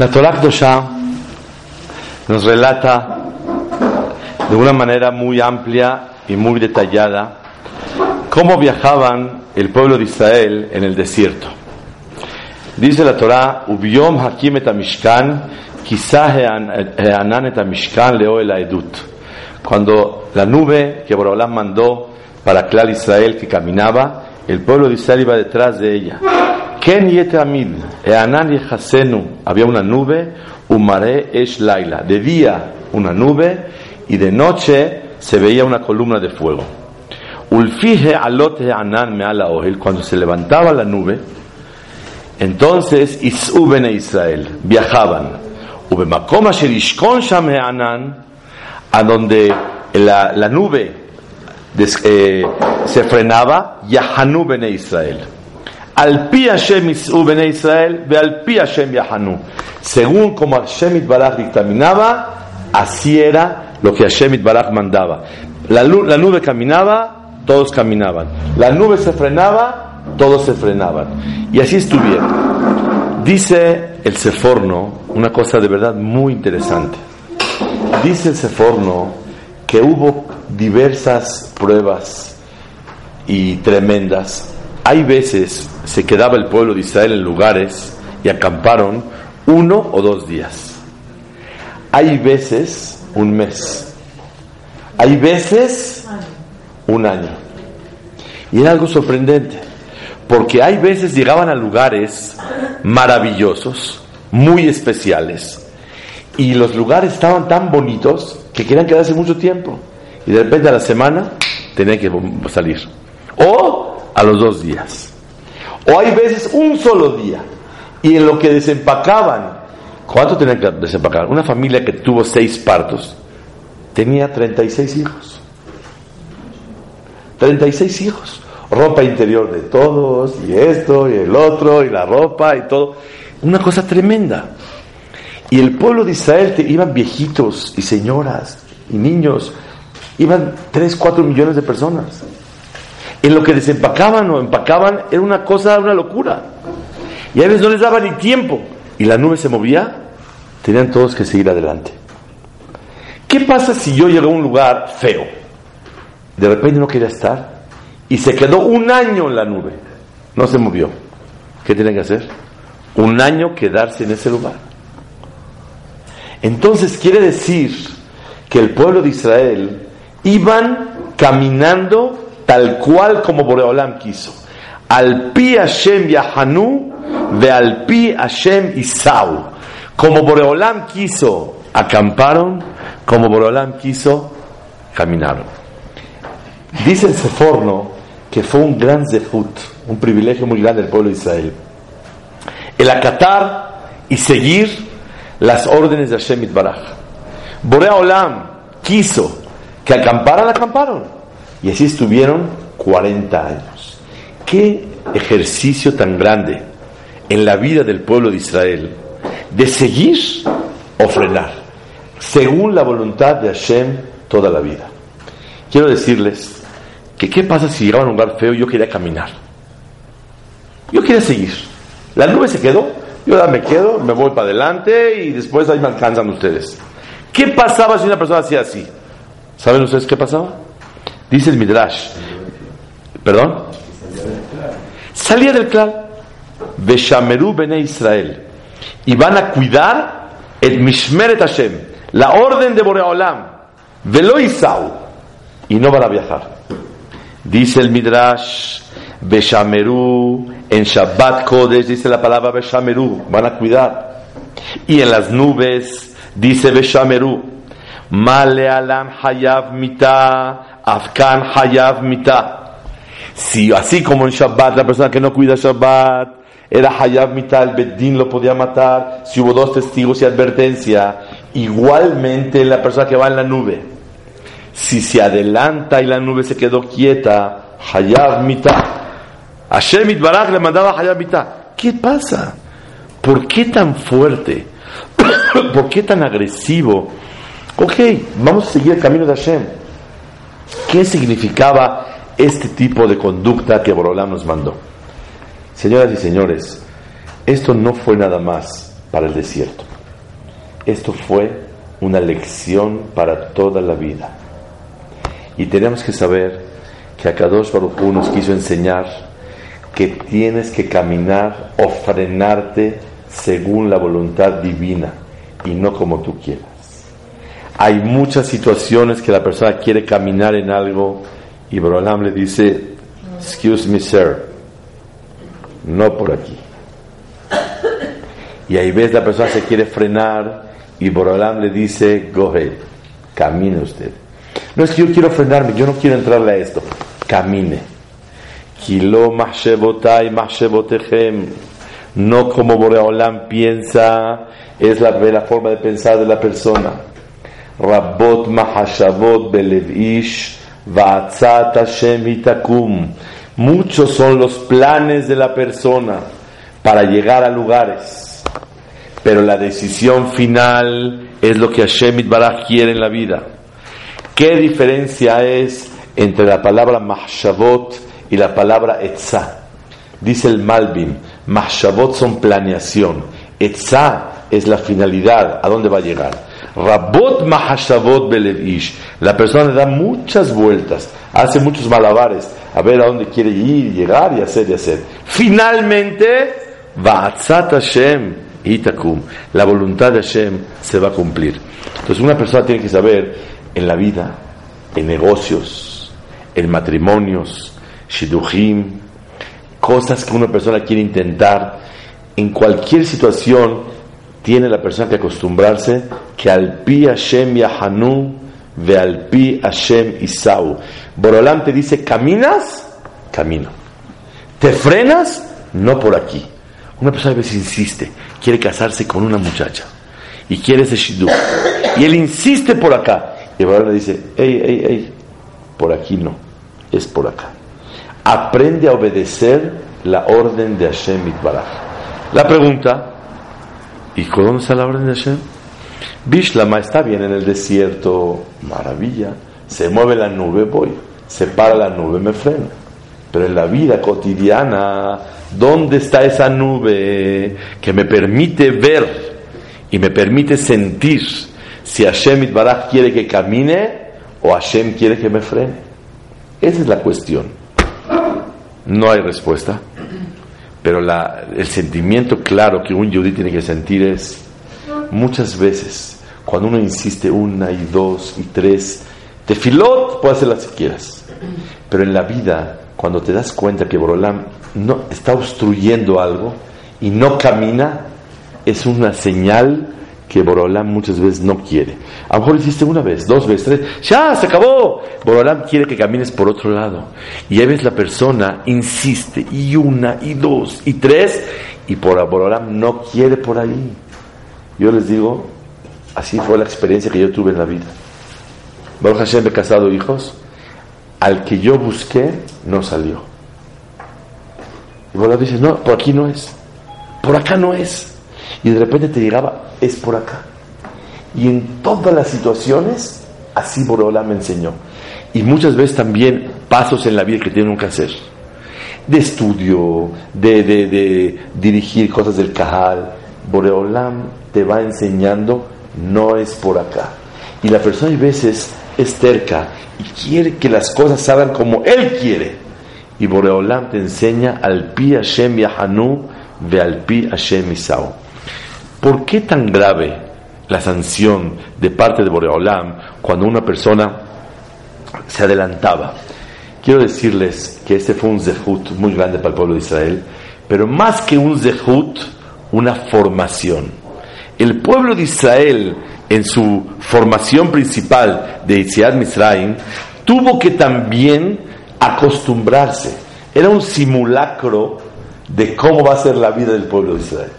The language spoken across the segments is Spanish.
La Torah Kdosha nos relata de una manera muy amplia y muy detallada cómo viajaban el pueblo de Israel en el desierto. Dice la Torah, Ubiom Hakim et Mishkan, Mishkan leo el. Cuando la nube que Borolam mandó para Clar Israel que caminaba, el pueblo de Israel iba detrás de ella. Ken yetamid, eanan yechasenu, había una nube, umare esh laila, de día una nube y de noche se veía una columna de fuego. Ulfije alot anan meala ohel, cuando se levantaba la nube, entonces isuben Israel, viajaban. Ubemakom asher ishkon sham anan, a donde la, la nube eh, se frenaba, Yahanu bene Israel. Al pi Hashem Israel, ve al pi Hashem Yahanu. Según como Hashem Itbaraj dictaminaba, así era lo que Hashem Itbaraj mandaba. La, la nube caminaba, todos caminaban. La nube se frenaba, todos se frenaban. Y así estuvieron. Dice el Seforno una cosa de verdad muy interesante. Dice el Seforno que hubo diversas pruebas y tremendas. Hay veces se quedaba el pueblo de Israel en lugares y acamparon uno o dos días. Hay veces un mes. Hay veces un año. Y era algo sorprendente, porque hay veces llegaban a lugares maravillosos, muy especiales, y los lugares estaban tan bonitos que querían quedarse mucho tiempo. Y de repente a la semana tenían que salir. O a los dos días. O hay veces un solo día. Y en lo que desempacaban, ¿cuánto tenían que desempacar? Una familia que tuvo seis partos tenía 36 hijos. 36 hijos. Ropa interior de todos, y esto, y el otro, y la ropa, y todo. Una cosa tremenda. Y el pueblo de Israel te, iban viejitos y señoras y niños, iban 3, 4 millones de personas. En lo que desempacaban o empacaban era una cosa, una locura. Y a veces no les daba ni tiempo. Y la nube se movía, tenían todos que seguir adelante. ¿Qué pasa si yo llego a un lugar feo? De repente no quería estar y se quedó un año en la nube. No se movió. ¿Qué tienen que hacer? Un año quedarse en ese lugar. Entonces quiere decir que el pueblo de Israel iban caminando tal cual como Boreolam quiso. Al pi Hashem Yahanu ve al pi Hashem Isau. Como Boreolam quiso, acamparon, como Boreolam quiso, caminaron. Dice el Seforno que fue un gran zehut, un privilegio muy grande del pueblo de Israel. El acatar y seguir las órdenes de Hashem Itbaraj. Borea Olam quiso que acamparan, acamparon. Y así estuvieron 40 años. Qué ejercicio tan grande en la vida del pueblo de Israel de seguir o frenar, según la voluntad de Hashem toda la vida. Quiero decirles que qué pasa si llegaba a un lugar feo y yo quería caminar. Yo quería seguir. La nube se quedó, yo ya me quedo, me voy para adelante y después ahí me alcanzan ustedes. ¿Qué pasaba si una persona hacía así? ¿Saben ustedes qué pasaba? Dice el Midrash. ¿Perdón? Salía del clan. Beshameru bene Israel. Y van a cuidar el Mishmeret Hashem. La orden de Boreolam. Velo Isau. Y no van a viajar. Dice el Midrash. Beshameru, en Shabbat Kodesh dice la palabra Beshameru, van a cuidar. Y en las nubes dice Beshameru, Male alam hayav mita, afkan hayav mita. Si así como en Shabbat, la persona que no cuida Shabbat era Hayab Mital, Beddin lo podía matar, si hubo dos testigos y advertencia, igualmente la persona que va en la nube, si se adelanta y la nube se quedó quieta, Hayab Mital, Hashem Itbaraj le mandaba Hayab Mital. ¿Qué pasa? ¿Por qué tan fuerte? ¿Por qué tan agresivo? Ok, vamos a seguir el camino de Hashem. ¿Qué significaba este tipo de conducta que Borolam nos mandó? Señoras y señores, esto no fue nada más para el desierto. Esto fue una lección para toda la vida. Y tenemos que saber que Akadosh Baruch Hu nos quiso enseñar que tienes que caminar o frenarte según la voluntad divina y no como tú quieras. Hay muchas situaciones que la persona quiere caminar en algo y Borolam le dice, excuse me sir, no por aquí. Y ahí ves la persona se quiere frenar y Borolam le dice, go ahead, camine usted. No es que yo quiero frenarme, yo no quiero entrarle a esto, camine. Kilo no como Boreolam piensa, es la, la forma de pensar de la persona. Mahashavot belevish va'atzat Hashem itakum. Muchos son los planes de la persona para llegar a lugares, pero la decisión final es lo que Hashem Itbaraj quiere en la vida. ¿Qué diferencia es entre la palabra mahshavot y la palabra etzah? Dice el Malbim, Mahshavot son planeación, Etzah es la finalidad, a dónde va a llegar. Rabot Mahashavot Belevish, la persona da muchas vueltas, hace muchos malabares, a ver a dónde quiere ir, llegar y hacer y hacer. Finalmente, Va'atzat Hashem Itakum, la voluntad de Hashem se va a cumplir. Entonces una persona tiene que saber en la vida, en negocios, en matrimonios, Shidduchim, cosas que una persona quiere intentar, en cualquier situación tiene la persona que acostumbrarse que al pi Hashem Yahanu ve al pi Hashem Isau. Borolam te dice, ¿caminas? Camino. ¿Te frenas? No por aquí. Una persona a veces insiste, quiere casarse con una muchacha y quiere ese shidduch. Y él insiste por acá. Y Borolam le dice, ey, ey, ey, por aquí no, es por acá aprende a obedecer la orden de Hashem Itbaraj. La pregunta, ¿y cómo está la orden de Hashem? Bishlama está bien en el desierto, maravilla, se mueve la nube, voy, se para la nube, me frena. Pero en la vida cotidiana, ¿dónde está esa nube que me permite ver y me permite sentir si Hashem Itbaraj quiere que camine o Hashem quiere que me frene? Esa es la cuestión. No hay respuesta, pero el sentimiento claro que un yudí tiene que sentir es, muchas veces, cuando uno insiste una y dos y tres, tefilot, puedes hacerlas si quieras, pero en la vida, cuando te das cuenta que Borolam no, está obstruyendo algo y no camina, es una señal que Borolam muchas veces no quiere. A lo mejor hiciste una vez, dos veces, tres, ya se acabó. Borolam quiere que camines por otro lado. Y a veces la persona insiste, y una, y dos, y tres, y por Borolam no quiere por ahí. Yo les digo, así fue la experiencia que yo tuve en la vida. Baruch Hashem he casado hijos, al que yo busqué no salió. Y Borolam dice, no, por aquí no es, por acá no es y de repente te llegaba, es por acá. Y en todas las situaciones, así Boreolam me enseñó. Y muchas veces también pasos en la vida que tienen que hacer. De estudio, de, de, dirigir cosas del Cajal. Boreolam te va enseñando, no es por acá. Y la persona a veces es terca y quiere que las cosas salgan como él quiere. Y Boreolam te enseña al pi Hashem Yahanu ve al pi Hashem Isao. ¿Por qué tan grave la sanción de parte de Boreolam cuando una persona se adelantaba? Quiero decirles que este fue un zehut muy grande para el pueblo de Israel, pero más que un zehut, una formación. El pueblo de Israel, en su formación principal de Itziad Misraim, tuvo que también acostumbrarse era un simulacro de cómo va a ser la vida del pueblo de Israel.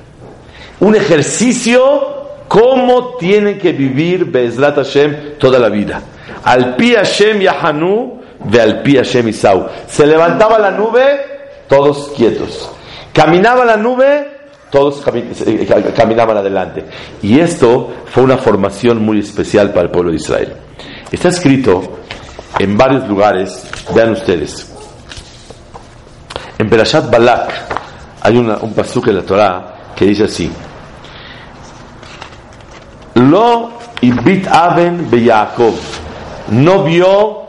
Un ejercicio cómo tienen que vivir Bezrat Hashem toda la vida. Al pi Hashem Yahanu de al pi Hashem Isau. Se levantaba la nube, todos quietos. Caminaba la nube, todos eh, caminaban adelante. Y esto fue una formación muy especial para el pueblo de Israel. Está escrito en varios lugares, vean ustedes. En Berashat Balak hay un pasuk en la Torah que dice así: Lo ibit aven Yaakov no vio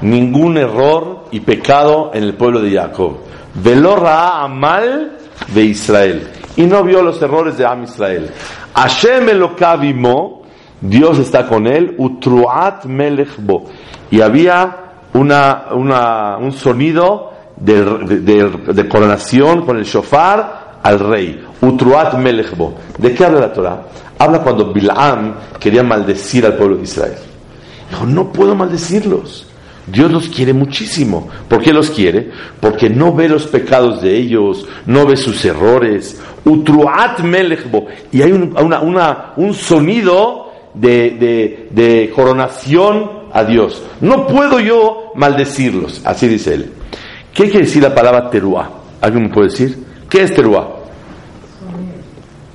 ningún error y pecado en el pueblo de Jacob. Velo ra'a amal de Israel y no vio los errores de Am Israel. Hashem elokavimo, Dios está con él, utruat melechbo. Y había una, una, un sonido de, de, de, coronación con el shofar al rey. Utruat melechbo. ¿De qué habla la Torah? Habla cuando Bilam quería maldecir al pueblo de Israel. Dijo, no puedo maldecirlos. Dios los quiere muchísimo. ¿Por qué los quiere? Porque no ve los pecados de ellos, no ve sus errores. Utruat melechbo. Y hay un, un sonido de, de, coronación a Dios. No puedo yo maldecirlos. Así dice él. ¿Qué quiere decir la palabra teruá? ¿Alguien me puede decir? ¿Qué es teruá?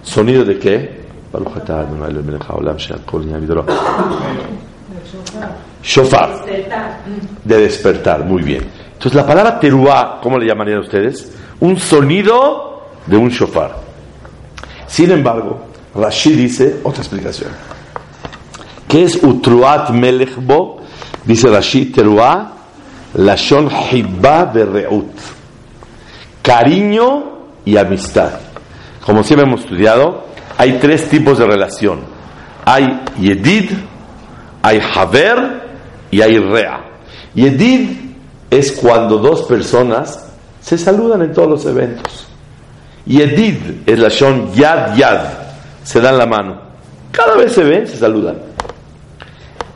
¿Sonido de qué? Shofar. De despertar, muy bien. Entonces la palabra teruá, ¿cómo le llamarían ustedes? Un sonido de un shofar. Sin embargo, Rashi dice otra explicación. ¿Qué es utruat melechbo? Dice Rashi, teruá, lashon hibba reut. Cariño y amistad. Como siempre hemos estudiado, hay tres tipos de relación. Hay yedid, hay haver y hay rea. Yedid es cuando dos personas se saludan en todos los eventos. Yedid es la shon yad yad, se dan la mano. Cada vez se ven, se saludan.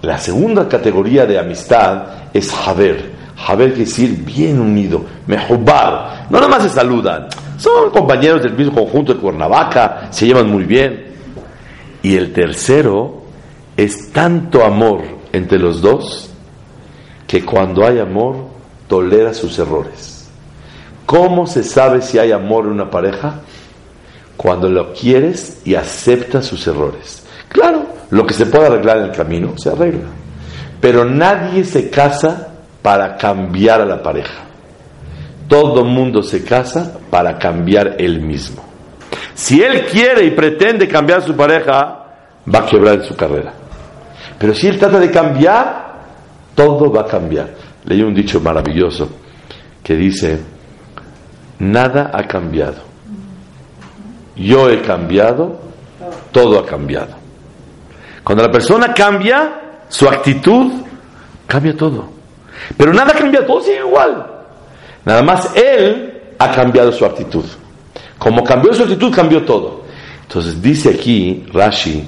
La segunda categoría de amistad es haber. Haber quiere decir bien unido, mejobar. No nada más se saludan, son compañeros del mismo conjunto de Cuernavaca, se llevan muy bien. Y el tercero es tanto amor entre los dos que cuando hay amor tolera sus errores. ¿Cómo se sabe si hay amor en una pareja? Cuando lo quieres y aceptas sus errores. Claro, lo que se puede arreglar en el camino se arregla. Pero nadie se casa para cambiar a la pareja. Todo mundo se casa para cambiar él mismo. Si él quiere y pretende cambiar a su pareja, va a quebrar su carrera. Pero si él trata de cambiar, todo va a cambiar. Leí un dicho maravilloso que dice, nada ha cambiado. Yo he cambiado, todo ha cambiado. Cuando la persona cambia, su actitud cambia todo. Pero nada cambia, todo sigue igual. Nada más él ha cambiado su actitud. Como cambió su actitud, cambió todo. Entonces dice aquí Rashi,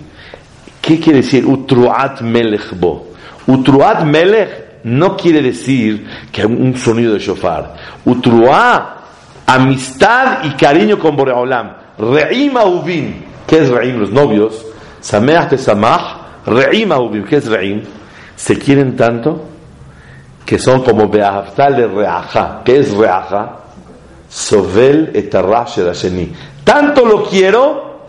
¿qué quiere decir utruat melech bo? Utruat melech no quiere decir que un sonido de shofar. Utruat, amistad y cariño con Boreolam. Re'im uvin, ¿qué es re'im? Los novios. Sameach samach, re'im uvin, ¿qué es re'im? Se quieren tanto que son como Beahaftal de Reaja. ¿Qué es Reaja? Sovel sheni. Tanto lo quiero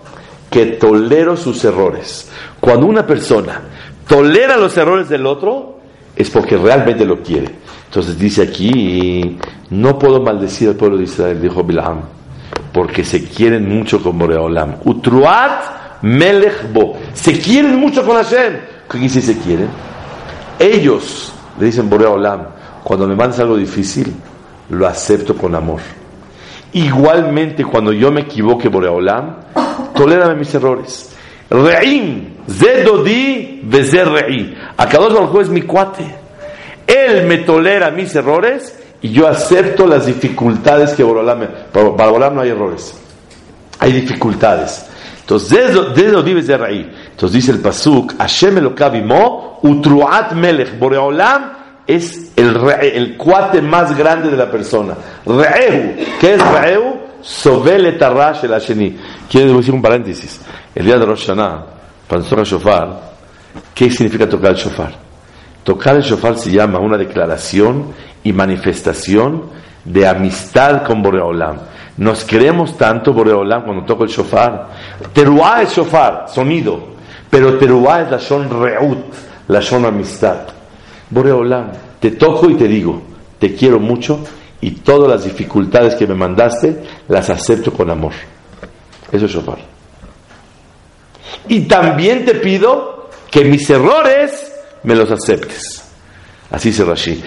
que tolero sus errores. Cuando una persona tolera los errores del otro, es porque realmente lo quiere. Entonces dice aquí, no puedo maldecir al pueblo de Israel, dijo Bilam, porque se quieren mucho con Boreolam. Utruat melechbo. Se quieren mucho con Hashem. ¿Qué dice se quieren? Ellos le dicen Borea Olam, cuando me mandas algo difícil, lo acepto con amor. Igualmente, cuando yo me equivoque, Borea Olam, tolérame mis errores. Re'im, Zedodi, Bezer Re'i. Akadosh Baruj es mi cuate. Él me tolera mis errores y yo acepto las dificultades que Boreolam para, Boreolam no hay errores. Hay dificultades. Entonces, Zedodi, Bezer Re'i. Entonces dice el Pasuk, Hashem Elokavimo, Utruat Melech, Boreolam es el, el cuate más grande de la persona. Re'ehu. ¿Qué es Re'ehu? Sobele Tarash el Asheni. Quiero decir un paréntesis. El día de Rosh Hashanah, cuando el shofar, ¿qué significa tocar el shofar? Tocar el shofar se llama una declaración y manifestación de amistad con Boreolam. Nos queremos tanto, Boreolam, cuando toco el shofar. Teruá es shofar, sonido. Pero Teruá es la son reut, la son amistad. Boreolam, te toco y te digo, te quiero mucho y todas las dificultades que me mandaste las acepto con amor. Eso es shofar. Y también te pido que mis errores me los aceptes. Así dice Rashi.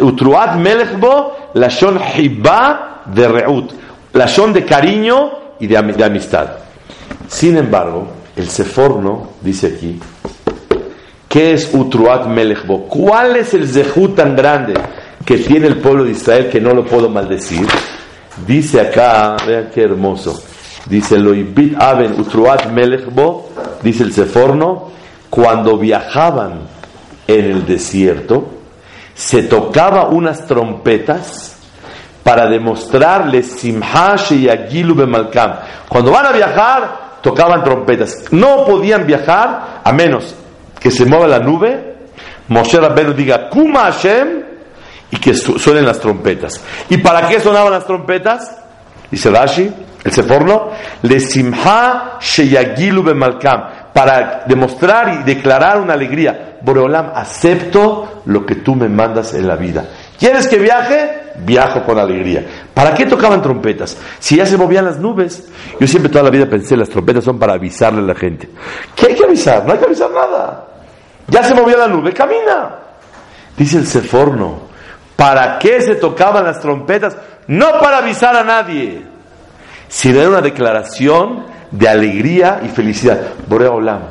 Utruat melechbo, la shon hiba de reut. La shon de cariño y de, amistad. Sin embargo, el Seforno dice aquí, ¿qué es Utruat melechbo? ¿Cuál es el zehut tan grande que tiene el pueblo de Israel que no lo puedo maldecir? Dice acá, vean qué hermoso. Dice Loibit Aben Utruat Melechbo, dice el Seforno, cuando viajaban en el desierto, se tocaba unas trompetas para demostrarles Simha Sheyagilu Bemalkam. Cuando van a viajar, tocaban trompetas. No podían viajar a menos que se mueva la nube, Moshe Rabbeinu diga Kuma Hashem y que suenen las trompetas. ¿Y para qué sonaban las trompetas? Dice Rashi, el Seforno, le Simha Sheyagilu Bemalkam para demostrar y declarar una alegría. Boreolam, acepto lo que tú me mandas en la vida. ¿Quieres que viaje? Viajo con alegría. ¿Para qué tocaban trompetas? Si ya se movían las nubes. Yo siempre toda la vida pensé, las trompetas son para avisarle a la gente. ¿Qué hay que avisar? No hay que avisar nada. Ya se movía la nube, camina. Dice el Seforno, ¿para qué se tocaban las trompetas? No para avisar a nadie, sino era una declaración de alegría y felicidad. Borea Olam,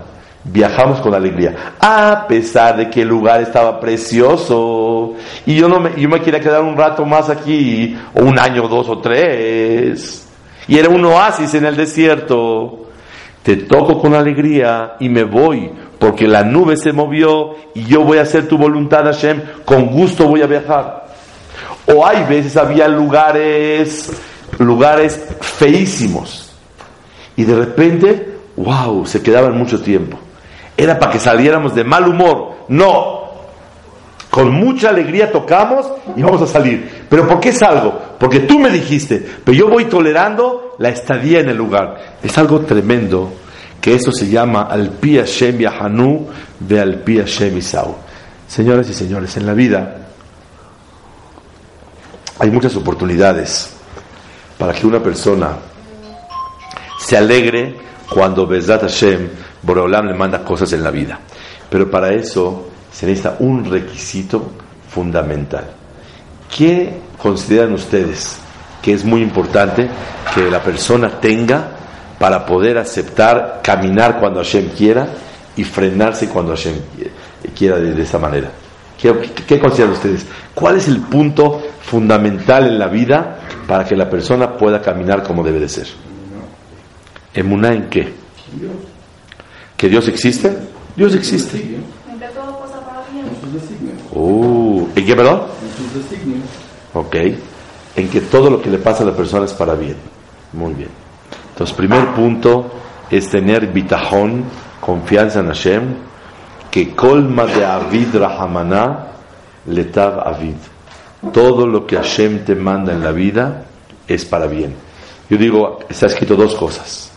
viajamos con alegría, a pesar de que el lugar estaba precioso y yo no me, yo me quería quedar un rato más aquí, o un año, dos o tres, y era un oasis en el desierto. Te toco con alegría y me voy, porque la nube se movió y yo voy a hacer tu voluntad, Hashem, con gusto voy a viajar. O hay veces había lugares, lugares feísimos y de repente, wow, se quedaban mucho tiempo. Era para que saliéramos de mal humor. No. Con mucha alegría tocamos y vamos a salir. ¿Pero por qué salgo? Porque tú me dijiste, pero yo voy tolerando la estadía en el lugar. Es algo tremendo que eso se llama Alpi Hashem Yahanu de Alpi Hashem Isau. Señoras y señores, en la vida hay muchas oportunidades para que una persona se alegre cuando Bezat Hashem, Boreolam le manda cosas en la vida. Pero para eso se necesita un requisito fundamental. ¿Qué consideran ustedes que es muy importante que la persona tenga para poder aceptar caminar cuando Hashem quiera y frenarse cuando Hashem quiera de, esa manera? ¿Qué, ¿Qué, consideran ustedes? ¿Cuál es el punto fundamental en la vida para que la persona pueda caminar como debe de ser? ¿Emuná en qué? ¿Que Dios existe? Dios existe. En que todo pasa para bien. Uh, ¿En qué, perdón? Ok. En que todo lo que le pasa a la persona es para bien. Muy bien. Entonces, primer punto es tener bitajón, confianza en Hashem, que colma de Avid Rahamana letav Avid. Todo lo que Hashem te manda en la vida es para bien. Yo digo, está escrito dos cosas.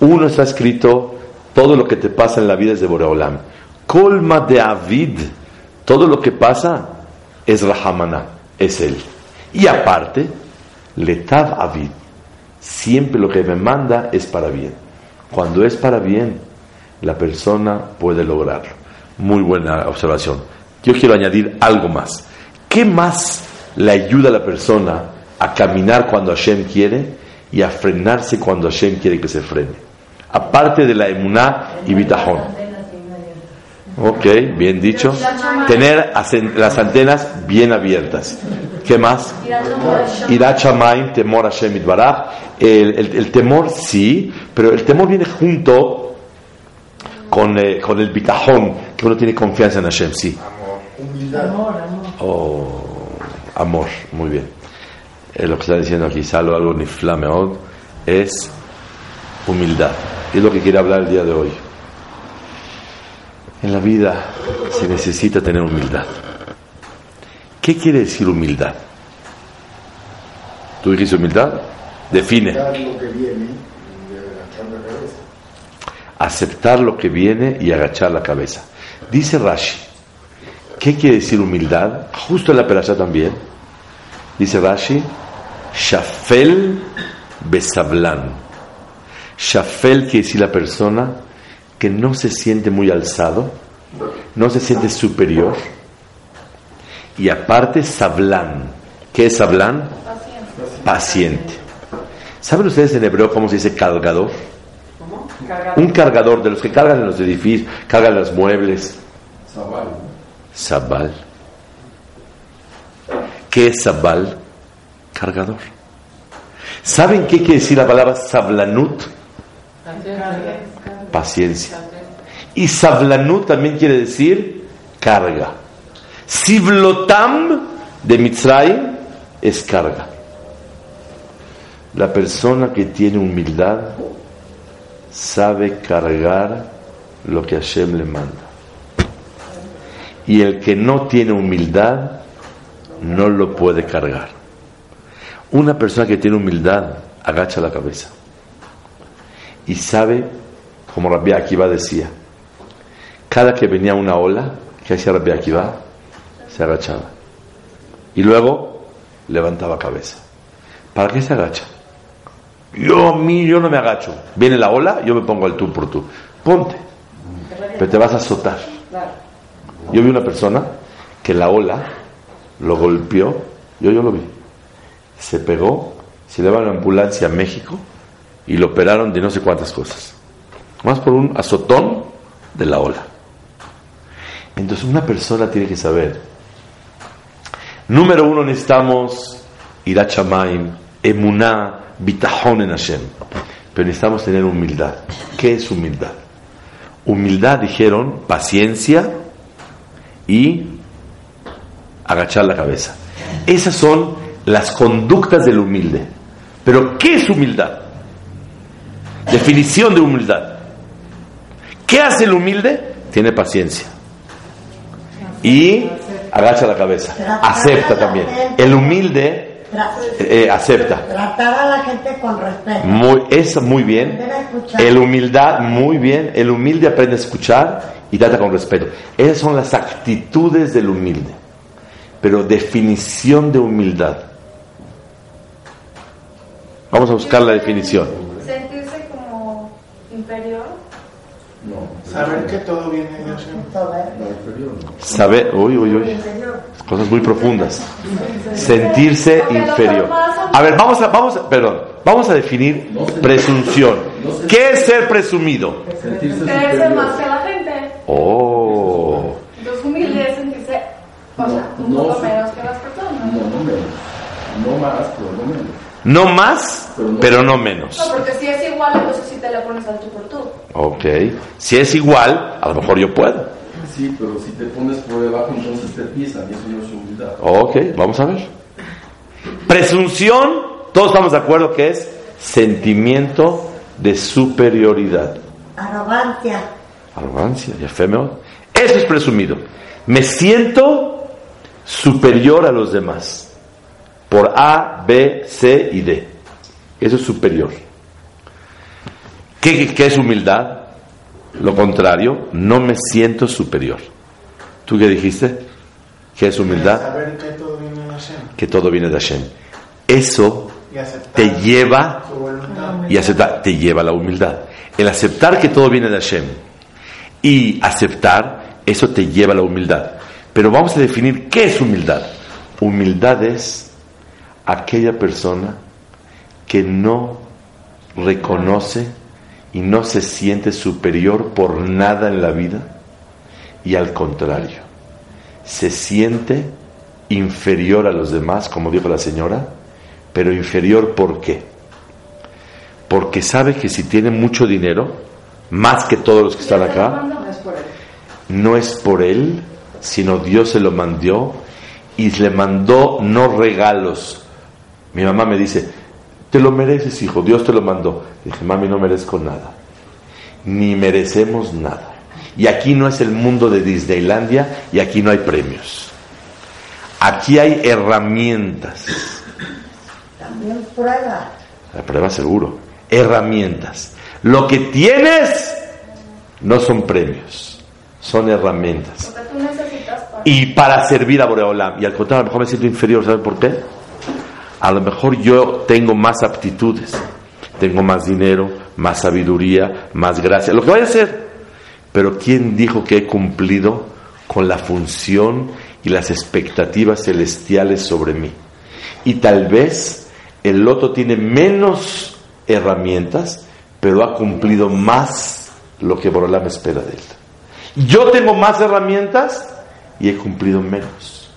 Uno está escrito, todo lo que te pasa en la vida es de Boreolam. Colma de Avid, todo lo que pasa es Rahamana, es él. Y aparte, Letav Avid, siempre lo que me manda es para bien. Cuando es para bien, la persona puede lograrlo. Muy buena observación. Yo quiero añadir algo más. ¿Qué más le ayuda a la persona a caminar cuando Hashem quiere y a frenarse cuando Hashem quiere que se frene? Aparte de la emuná y bitajón. Ok, bien dicho. Tener las antenas bien abiertas. ¿Qué más? Irachamaim, temor a Shemit Baraj. El, el, temor sí, pero el temor viene junto con, eh, con el bitajón, que uno tiene confianza en Hashem, sí. Amor, amor. Oh, amor, muy bien. Eh, lo que está diciendo aquí, Salo, algo ni flameod, es humildad. Y es lo que quiere hablar el día de hoy. En la vida se necesita tener humildad. ¿Qué quiere decir humildad? ¿Tú dijiste humildad? Define. Dar lo que viene y agachar la cabeza. Aceptar lo que viene y agachar la cabeza. Dice Rashi. ¿Qué quiere decir humildad? Justo en la perasha también. Dice Rashi. Shafel besablan. Shafel quiere decir la persona que no se siente muy alzado, no se siente superior. Y aparte, sablan. ¿Qué es sablan? Paciente. Paciente. ¿Saben ustedes en hebreo cómo se dice cargador? Un cargador de los que cargan en los edificios, cargan los muebles. Zabal. Sabal. ¿Qué es sabal? Cargador. ¿Saben qué quiere decir la palabra sablanut? Paciencia. Y sablanut también quiere decir carga. Sivlotam de Mitzrayim es carga. La persona que tiene humildad sabe cargar lo que Hashem le manda. Y el que no tiene humildad no lo puede cargar. Una persona que tiene humildad agacha la cabeza y sabe, como Rabbi Akiva decía, cada que venía una ola, ¿qué hacía Rabbi Akiva? Se agachaba. Y luego levantaba cabeza. ¿Para qué se agacha? Yo a mí, yo no me agacho. Viene la ola, yo me pongo al tú por tú. Ponte. Pero te vas a azotar. Yo vi una persona que la ola lo golpeó, yo, yo lo vi. Se pegó, se lleva a la ambulancia a México y lo operaron de no sé cuántas cosas. Más por un azotón de la ola. Entonces una persona tiene que saber. Número uno necesitamos irachamaim, emuná, bitajón en Hashem. Pero necesitamos tener humildad. ¿Qué es humildad? Humildad, dijeron, paciencia y agachar la cabeza. Esas son las conductas del humilde. Pero ¿qué es humildad? Definición de humildad. ¿Qué hace el humilde? Tiene paciencia. Y agacha la cabeza. Acepta también. El humilde Tra- eh, acepta. Tratar a la gente con respeto. Muy, es muy bien. El humildad, muy bien. El humilde aprende a escuchar y trata con respeto. Esas son las actitudes del humilde. Pero definición de humildad. Vamos a buscar la definición. Sentirse como inferior. No. Saber que todo viene de. Inferior no. Saber, uy, uy, uy, cosas muy profundas. Sentirse inferior. A ver, vamos a, vamos a, perdón, vamos a definir presunción. ¿Qué es ser presumido? Sentirse más que la gente. Oh, Entonces humilde es sentirse, o sea, un No, poco menos que las personas. No, no menos. No más, pero no más, pero no menos. No, porque si es igual, entonces sí te le pones al tú por tú. Ok. Si es igual, a lo mejor yo puedo. Sí, pero si te pones por debajo, entonces te pisan y eso no es humildad. Ok, vamos a ver. Presunción, todos estamos de acuerdo que es sentimiento de superioridad. Arrogancia. Arrogancia, ya. Eso es presumido. Me siento superior a los demás. Por A, B, C y D. Eso es superior. ¿Qué, qué- qué es humildad? Lo contrario, no me siento superior. ¿Tú qué dijiste? ¿Qué es humildad? Saber que todo viene de Hashem. Que todo viene de Hashem. Eso te lleva y aceptar te lleva a la humildad. El aceptar que todo viene de Hashem y aceptar, eso te lleva a la humildad. Pero vamos a definir qué es humildad. Humildad es aquella persona que no reconoce y no se siente superior por nada en la vida y al contrario, se siente inferior a los demás, como dijo la señora, pero inferior ¿por qué? Porque sabe que si tiene mucho dinero, más que todos los que están acá, No, es por él, sino Dios se lo mandó y le mandó no regalos. Mi mamá me dice, te lo mereces, hijo, Dios te lo mandó. Dije, mami, no merezco nada, ni merecemos nada. Y aquí no es el mundo de Disneylandia y aquí no hay premios. Aquí hay herramientas. También prueba. La prueba seguro. Herramientas. Lo que tienes no son premios, son herramientas. Lo que tú necesitas para... Y para servir a Boreolam. Y al contrario, a lo mejor me siento inferior, ¿saben por qué? A lo mejor yo tengo más aptitudes, tengo más dinero, más sabiduría, más gracia, lo que vaya a ser. Pero ¿quién dijo que he cumplido con la función y las expectativas celestiales sobre mí? Y tal vez el otro tiene menos herramientas, pero ha cumplido más lo que Boreolam espera de él. Yo tengo más herramientas y he cumplido menos.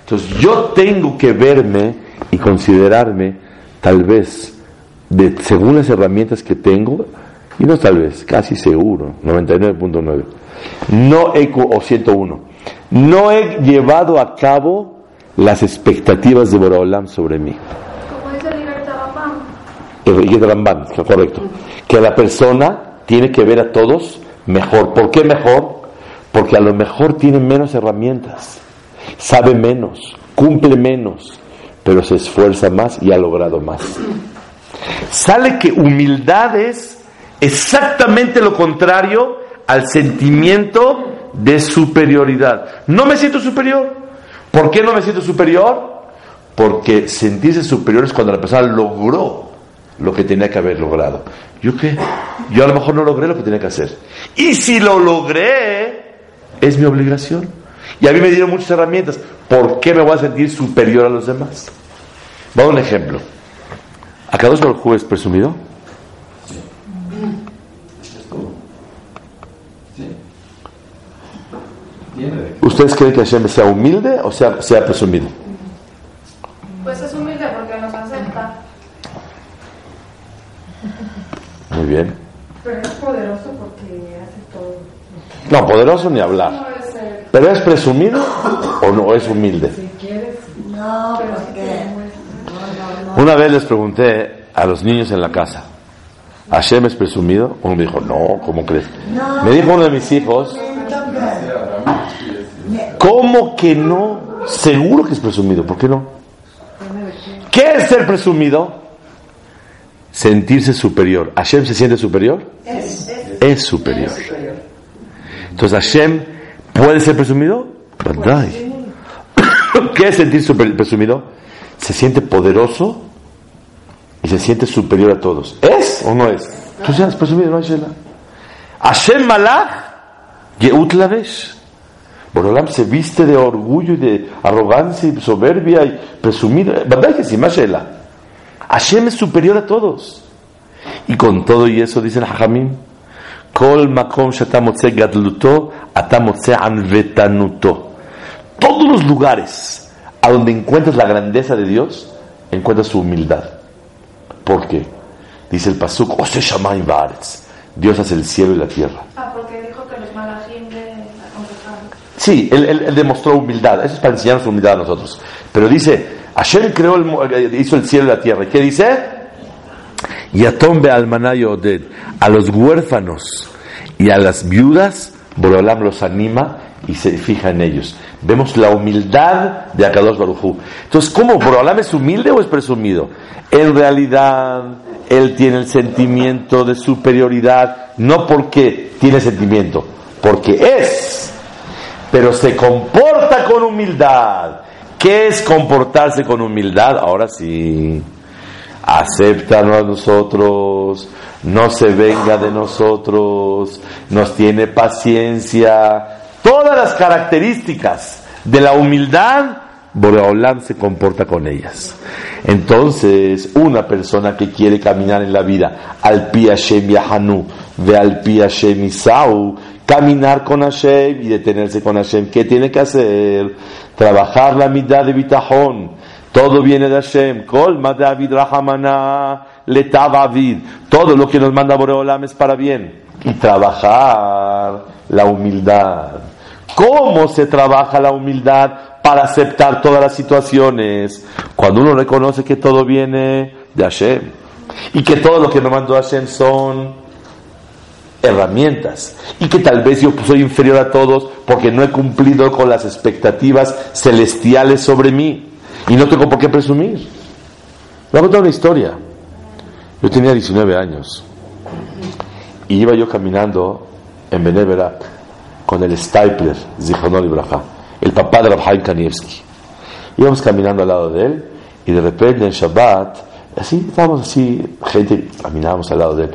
Entonces yo tengo que verme y considerarme tal vez de, según las herramientas que tengo, y no tal vez, casi seguro, 99.9, no he, o 101, no he llevado a cabo las expectativas de Boraholam sobre mí. Como dice el está correcto. Que la persona tiene que ver a todos mejor. ¿Por qué mejor? Porque a lo mejor tiene menos herramientas, sabe menos, cumple menos, pero se esfuerza más y ha logrado más. Sale que humildad es exactamente lo contrario al sentimiento de superioridad. No me siento superior. ¿Por qué no me siento superior? Porque sentirse superior es cuando la persona logró lo que tenía que haber logrado. ¿Yo qué? Yo a lo mejor no logré lo que tenía que hacer. Y si lo logré, es mi obligación. Y a mí me dieron muchas herramientas. ¿Por qué me voy a sentir superior a los demás? Vamos a un ejemplo. ¿Acá dos es presumido? De ¿Ustedes creen que Hashem sea humilde o sea, sea presumido? pues es humilde porque nos acepta. Muy bien. Pero es poderoso porque hace todo. No, poderoso ni hablar. ¿Pero es presumido o no es humilde? Si quieres, No. Una vez les pregunté a los niños en la casa, ¿Hashem es presumido? Uno me dijo, no, ¿cómo crees? No. Me dijo uno de mis hijos, ¿cómo que no? Seguro que es presumido, ¿por qué no? ¿Qué es ser presumido? Sentirse superior. ¿Hashem se siente superior? Es superior. Entonces, ¿Hashem puede ser presumido? ¿Verdad? ¿Qué es sentir super- presumido? Se siente poderoso y se siente superior a todos. ¿Es o no es? Tú seas presumido, no hay shela. Hashem Malach, Yeut Lavesh. Borolam se viste de orgullo y de arrogancia y soberbia y presumido. ¿Verdad que sí, Mashela? Hashem es superior a todos. Y con todo y eso dicen Hajamim, Kol makom shatamotze gadluto, atamotze anvetanuto. Todos los lugares a donde encuentras la grandeza de Dios, encuentras su humildad. ¿Por qué? Dice el Pasuk, Ose Shamayim Baaretz. Dios hace el cielo y la tierra. Ah, porque dijo que los malajim le. Sí, él, él- él demostró humildad. Eso es para enseñarnos humildad a nosotros. Pero dice, Hashem creó el, eh, hizo el cielo y la tierra. ¿Y qué dice? Yatombe almanayo oded. A los huérfanos y a las viudas, Borolam los anima y se fija en ellos. Vemos la humildad de Akadosh Barujú. Entonces, ¿cómo? ¿Borolam es humilde o es presumido? En realidad, él tiene el sentimiento de superioridad, no porque tiene sentimiento, porque es pero se comporta con humildad. ¿Qué es comportarse con humildad? Ahora sí, acéptanos a nosotros, no se venga de nosotros, nos tiene paciencia. Todas las características de la humildad, Boreolam se comporta con ellas. Entonces, una persona que quiere caminar en la vida, al pi Hashem Yahanu, ve al pi Hashem Isau, caminar con Hashem y detenerse con Hashem. ¿Qué tiene que hacer? Trabajar la mitad de bitajón. Todo viene de Hashem. Kol David Rahamana letav avid. Todo lo que nos manda Boreolam es para bien. Y trabajar la humildad. ¿Cómo se trabaja la humildad para aceptar todas las situaciones? Cuando uno reconoce que todo viene de Hashem y que todo lo que me mandó Hashem son herramientas y que tal vez yo soy inferior a todos porque no he cumplido con las expectativas celestiales sobre mí y no tengo por qué presumir. Voy a contar una historia. Yo tenía 19 años y iba yo caminando en Beneverat con el Stapler, Zichronol Ibraja, el papá de Rabhaim Kanievski. Íbamos caminando al lado de él y de repente en Shabbat, así estábamos así, gente, caminábamos al lado de él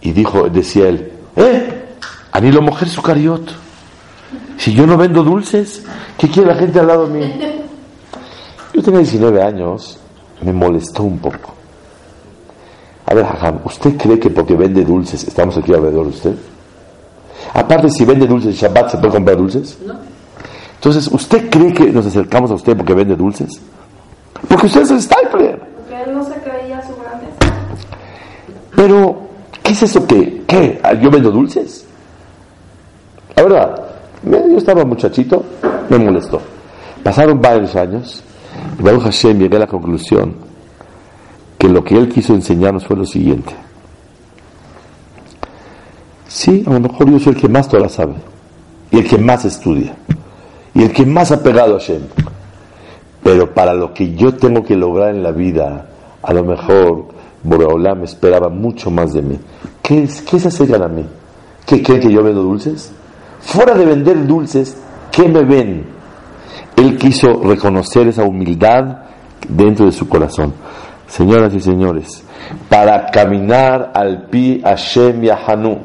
y dijo, decía él, ¡eh! Anilo mujer sucariot. Si yo no vendo dulces, ¿qué quiere la gente al lado mío? Tenía 19 años, me molestó un poco. A ver, Jajam, ¿usted cree que porque vende dulces estamos aquí alrededor de usted? Aparte, si vende dulces Shabbat, ¿se puede comprar dulces? No. Entonces, ¿usted cree que nos acercamos a usted porque vende dulces? Porque usted es el Stapler. Porque él no se creía su grande. Pero, ¿qué es eso que, qué? ¿Yo vendo dulces? La verdad, yo estaba muchachito, me molestó. Pasaron varios años y Baruch Hashem llegué a la conclusión que lo que él quiso enseñarnos fue lo siguiente. Sí, a lo mejor yo soy el que más Torah sabe y el que más estudia y el que más ha pegado a Hashem. Pero para lo que yo tengo que lograr en la vida, a lo mejor Boreolam esperaba mucho más de mí. ¿Qué, es, qué se acercan a mí? ¿Qué creen que yo vendo dulces? Fuera de vender dulces, ¿qué me ven? Él quiso reconocer esa humildad dentro de su corazón. Señoras y señores, para caminar al pi Hashem Yahanu,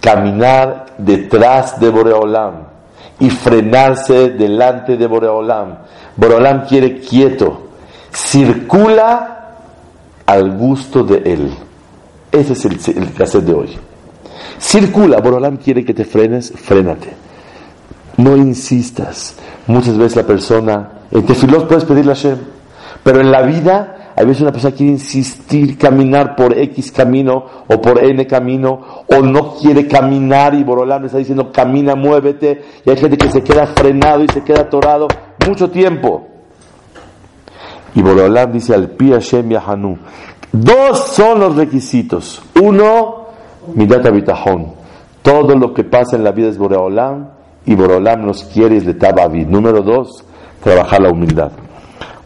caminar detrás de Boreolam y frenarse delante de Boreolam. Boreolam quiere quieto, circula al gusto de él. Ese es el, el de hoy. Circula, Boreolam quiere que te frenes, frénate. No insistas. Muchas veces la persona, en tefilot puedes pedirle a Hashem, pero en la vida, a veces una persona quiere insistir, caminar por X camino o por N camino, o no quiere caminar y Borolam le está diciendo camina, muévete, y hay gente que se queda frenado y se queda atorado mucho tiempo. Y Borolam dice al Pi Hashem Yahanu, dos son los requisitos. Uno, Midat Abitahon. Todo lo que pasa en la vida es Boreolam y Boreolam nos quiere de Tabavid. Número dos, trabajar la humildad.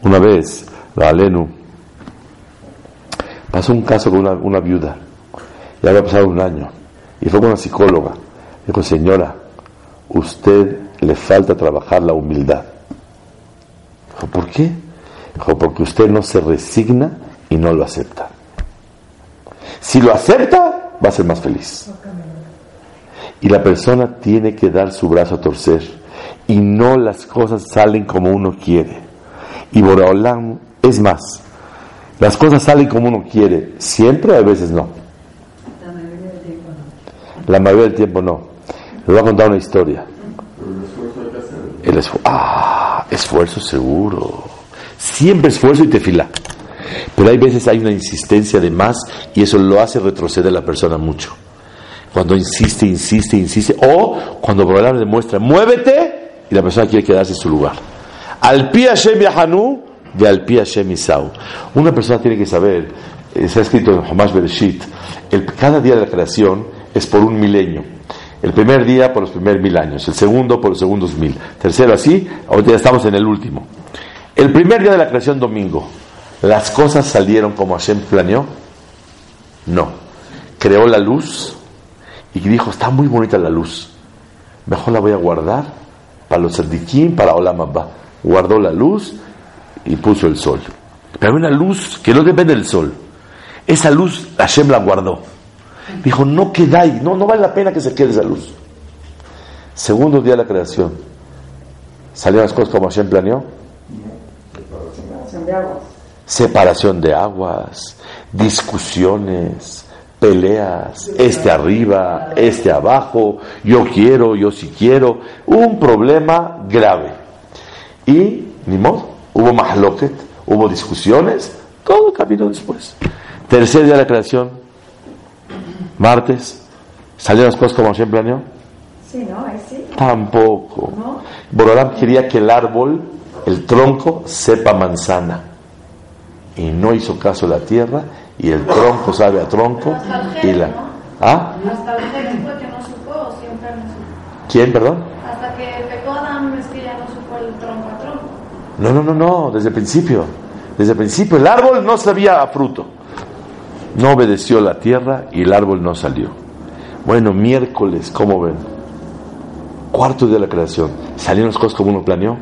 Una vez, la Alenu, pasó un caso con una, una viuda. Ya había pasado un año. Y fue con una psicóloga. Dijo, señora, usted le falta trabajar la humildad. Dijo, ¿por qué? Dijo, porque usted no se resigna y no lo acepta. Si lo acepta, va a ser más feliz. Y la persona tiene que dar su brazo a torcer. Y no las cosas salen como uno quiere. Y Boraholam es más. Las cosas salen como uno quiere. Siempre, a veces no. La mayoría del tiempo no. Les voy a contar una historia. El esfuerzo. Ah, esfuerzo seguro. Siempre esfuerzo y te fila. Pero hay veces hay una insistencia de más y eso lo hace retroceder a la persona mucho. Cuando insiste, insiste, insiste. O cuando Borolam le demuestra, muévete y la persona quiere quedarse en su lugar. Al pi Hashem Yahanu de al pi Hashem Isau. Una persona tiene que saber, eh, se ha escrito en Hamash Bereshit, cada día de la creación es por un milenio. El primer día por los primeros mil años, el segundo por los segundos mil, tercero así, ahorita ya estamos en el último. El primer día de la creación, domingo, ¿las cosas salieron como Hashem planeó? No. Creó la luz y dijo, está muy bonita la luz, mejor la voy a guardar para los tzadikim, para Olam Abba. Guardó la luz y puso el sol. Pero una luz que no depende del sol. Esa luz Hashem la guardó. Dijo, no queda ahí, no, no vale la pena que se quede esa luz. Segundo día de la creación. ¿Salieron las cosas como Hashem planeó? Separación de aguas, discusiones, peleas, este arriba, este abajo, yo quiero, yo sí quiero, un problema grave. Y, ni modo, hubo mahloket, hubo discusiones, todo camino después. Tercer día de la creación, martes, ¿salieron las cosas como Hashem planeó? Sí, ¿no? Ahí sí. Tampoco. Borolam quería que el árbol, el tronco, sepa manzana. Y no hizo caso la tierra, y el tronco sabe a tronco. Y la, ¿Ah? Hasta el Génesis fue que no supo o siempre no supo. ¿Quién, perdón? Hasta que pecó Adán es que ya no supo el tronco a tronco. No, no, no, no, desde el principio. Desde el principio el árbol no sabía a fruto. No obedeció la tierra y el árbol no salió. Bueno, miércoles, ¿cómo ven? Cuarto día de la creación. ¿Salieron las cosas como uno planeó?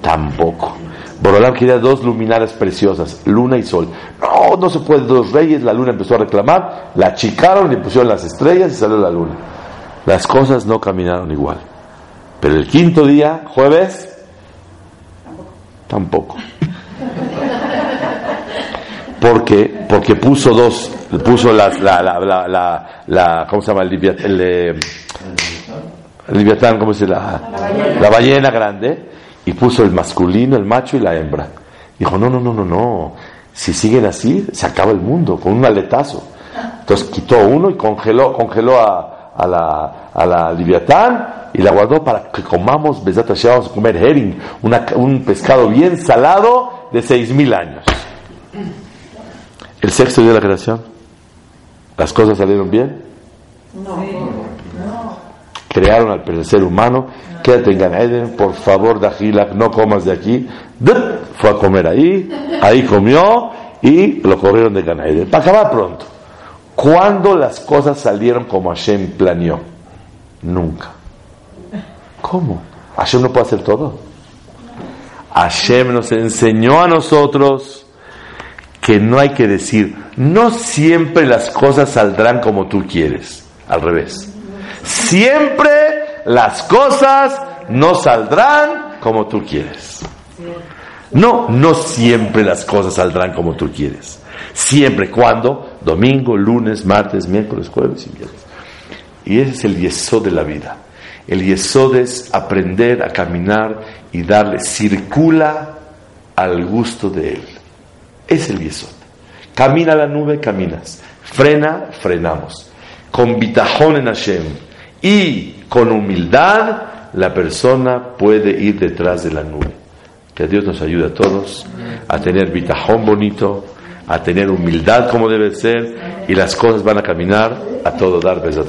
Tampoco. Borolam quería dos luminarias preciosas, luna y sol. No, no se puede, dos reyes, la luna empezó a reclamar, la achicaron, le pusieron las estrellas y salió la luna. Las cosas no caminaron igual. Pero el quinto día, jueves, tampoco. Porque, porque puso dos, puso la, la, la, la, la- ¿cómo se llama? El, el, eh, el Leviatán, ¿cómo se? La, la ballena grande, y puso el masculino, el macho y la hembra. Dijo, no, no, no, no, no. Si siguen así, se acaba el mundo, con un aletazo. Entonces quitó uno y congeló, congeló a, a la, a la Leviatán y la guardó para que comamos, Besat vamos a comer herring, una- un pescado bien salado de seis mil años. El sexto día de la creación, ¿las cosas salieron bien? Crearon al ser humano, quédate en Gan Eden, por favor, Dajilak, no comas de aquí. Fue a comer ahí, ahí comió y lo corrieron de Gan Eden. Para acabar pronto. ¿Cuándo las cosas salieron como Hashem planeó? Nunca. ¿Cómo? Hashem no puede hacer todo. Hashem nos enseñó a nosotros que no hay que decir, no siempre las cosas saldrán como tú quieres. Al revés. Siempre las cosas no saldrán como tú quieres. No, no siempre las cosas saldrán como tú quieres. Siempre, cuando? Domingo, lunes, martes, miércoles, jueves y viernes. Y ese es el yesod de la vida. El yesod es aprender a caminar y darle, circula al gusto de él. Es el yesod. Camina la nube, caminas. Frena, frenamos. Con bitajón en Hashem y con humildad, la persona puede ir detrás de la nube. Que Dios nos ayude a todos a tener bitajón bonito, a tener humildad como debe ser, y las cosas van a caminar a todo dar, Besat.